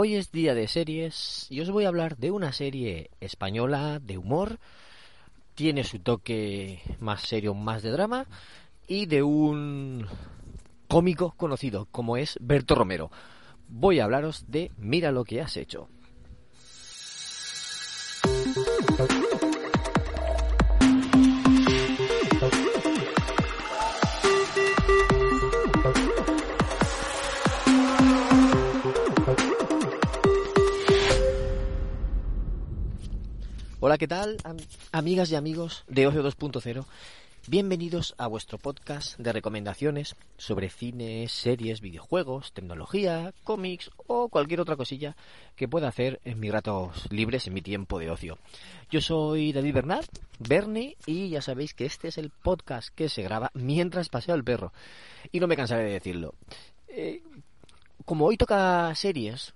Hoy es día de series y os voy a hablar de una serie española de humor. Tiene su toque más serio, más de drama y de un cómico conocido como es Berto Romero. Voy a hablaros de Mira lo que has hecho. Hola, ¿qué tal? Am- amigas y amigos de Ocio 2.0. Bienvenidos a vuestro podcast de recomendaciones sobre cine, series, videojuegos, tecnología, cómics o cualquier otra cosilla que pueda hacer en mis ratos libres, en mi tiempo de ocio. Yo soy David Bernard, Bernie, y ya sabéis que este es el podcast que se graba mientras paseo al perro. Y no me cansaré de decirlo. Eh, como hoy toca series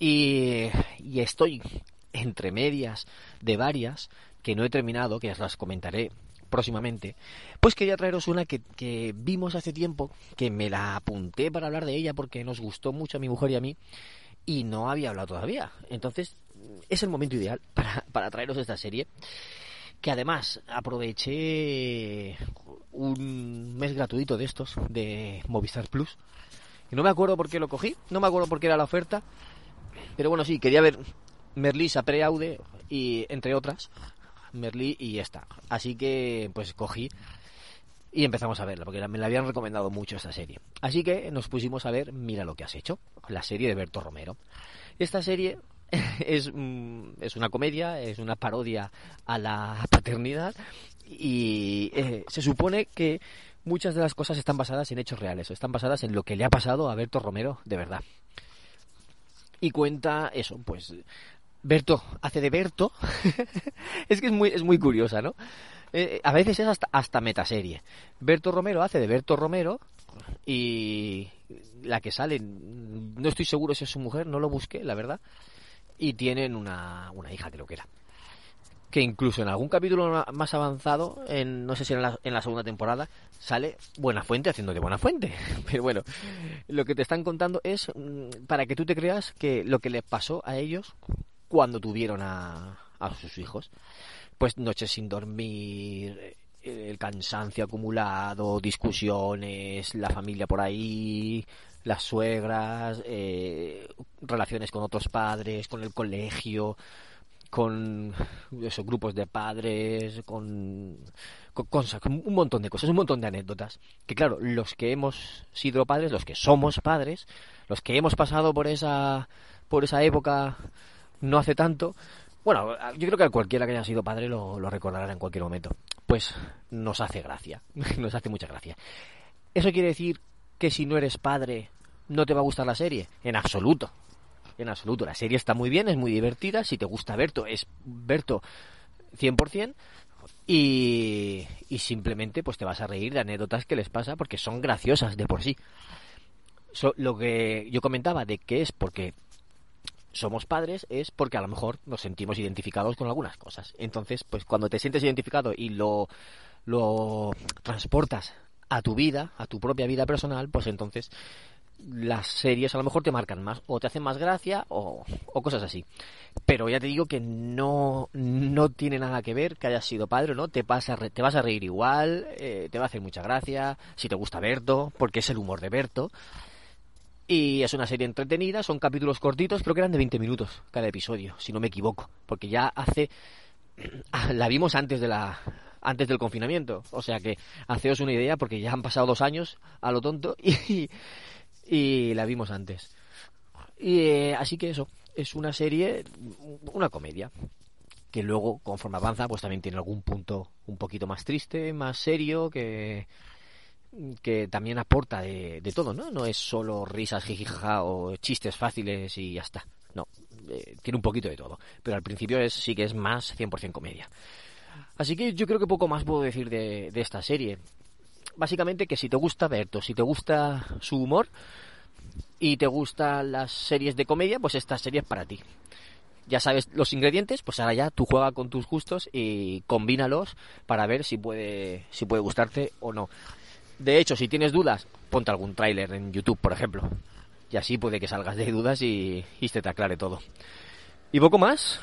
y, y estoy entre medias de varias que no he terminado, que las comentaré próximamente, pues quería traeros una que, vimos hace tiempo, que me la apunté para hablar de ella porque nos gustó mucho a mi mujer y a mí, y no había hablado todavía. Entonces, es el momento ideal para, para traeros esta serie, que además aproveché un mes gratuito de estos, de Movistar Plus, y no me acuerdo por qué lo cogí, no me acuerdo por qué era la oferta, pero bueno, sí, quería ver Merlí, Sapre Aude y entre otras, Merlí y esta. Así que pues cogí y empezamos a verla, porque me la habían recomendado mucho esta serie. Así que nos pusimos a ver Mira lo que has hecho, la serie de Berto Romero. Esta serie es, mm, es una comedia, es una parodia a la paternidad y eh, se supone que muchas de las cosas están basadas en hechos reales, están basadas en lo que le ha pasado a Berto Romero de verdad. Y cuenta eso, pues Berto hace de Berto. es que es muy, es muy curiosa, ¿no? Eh, a veces es hasta, hasta metaserie. Berto Romero hace de Berto Romero y la que sale, no estoy seguro si es su mujer, no lo busqué, la verdad. Y tienen una, una hija, creo que era. Que incluso en algún capítulo más avanzado, en, no sé si en la, en la segunda temporada, sale Buena Fuente haciendo de Buena Fuente. Pero bueno, lo que te están contando es mm, para que tú te creas que lo que le pasó a ellos cuando tuvieron a, a sus hijos. Pues noches sin dormir, el cansancio acumulado, discusiones, la familia por ahí, las suegras, eh, relaciones con otros padres, con el colegio, con esos grupos de padres, con, con con un montón de cosas, un montón de anécdotas. Que claro, los que hemos sido padres, los que somos padres, los que hemos pasado por esa, por esa época no hace tanto, bueno, yo creo que a cualquiera que haya sido padre lo, recordará en cualquier momento. Pues nos hace gracia, nos hace mucha gracia. ¿Eso quiere decir que si no eres padre no te va a gustar la serie? En absoluto. En absoluto. La serie está muy bien, es muy divertida. Si te gusta Berto, es Berto 100%. Y, y simplemente pues te vas a reír de anécdotas que les pasa porque son graciosas de por sí. So- lo que yo comentaba de que es porque somos padres es porque a lo mejor nos sentimos identificados con algunas cosas. Entonces, pues cuando te sientes identificado y lo, lo transportas a tu vida, a tu propia vida personal, pues entonces las series a lo mejor te marcan más o te hacen más gracia o, o cosas así. Pero ya te digo que no, no tiene nada que ver que hayas sido padre o no, te vas a, te vas a reír igual, eh, te va a hacer mucha gracia, si te gusta Berto, porque es el humor de Berto. Y es una serie entretenida, son capítulos cortitos, creo que eran de 20 minutos cada episodio, si no me equivoco, porque ya hace la vimos antes de la antes del confinamiento, o sea que haceos una idea porque ya han pasado dos años a lo tonto y, y la vimos antes. Y eh, así que eso, es una serie, una comedia que luego conforme avanza pues también tiene algún punto un poquito más triste, más serio que que también aporta de, todo, ¿no? No es solo risas, jijijaja o chistes fáciles y ya está. No, eh, tiene un poquito de todo. Pero al principio es, sí que es más 100% comedia. Así que yo creo que poco más puedo decir de, de esta serie. Básicamente que si te gusta Berto, si te gusta su humor y te gustan las series de comedia, pues esta serie es para ti ya sabes los ingredientes, pues ahora ya tú juega con tus gustos y combínalos para ver si puede, si puede gustarte o no. De hecho, si tienes dudas, ponte algún tráiler en YouTube, por ejemplo. Y así puede que salgas de dudas y, y se te aclare todo. Y poco más.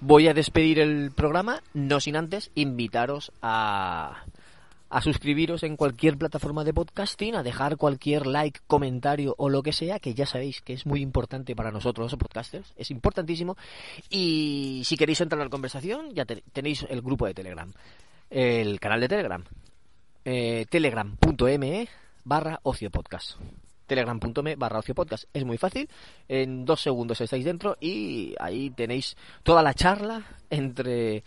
Voy a despedir el programa, no sin antes invitaros a a suscribiros en cualquier plataforma de podcasting, a dejar cualquier like, comentario o lo que sea, que ya sabéis que es muy importante para nosotros los podcasters, es importantísimo. Y si queréis entrar a la conversación, ya tenéis el grupo de Telegram, el canal de Telegram, eh, telegram.me barra ocio podcast telegram.me barra ocio podcast. Es muy fácil, en dos segundos estáis dentro y ahí tenéis toda la charla entre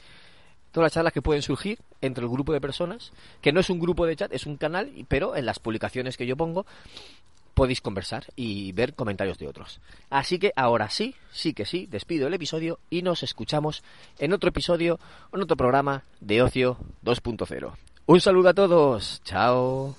todas las charlas que pueden surgir entre el grupo de personas, que no es un grupo de chat, es un canal, pero en las publicaciones que yo pongo podéis conversar y ver comentarios de otros. Así que ahora sí, sí que sí, despido el episodio y nos escuchamos en otro episodio, en otro programa de Ocio 2.0. Un saludo a todos, chao.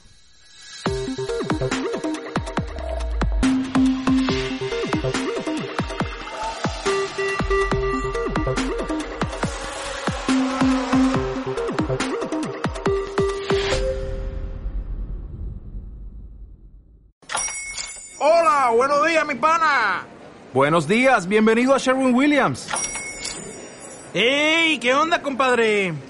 buenos días, mi pana. Buenos días, bienvenido a Sherwin Williams. ¡Ey! ¿Qué onda, compadre?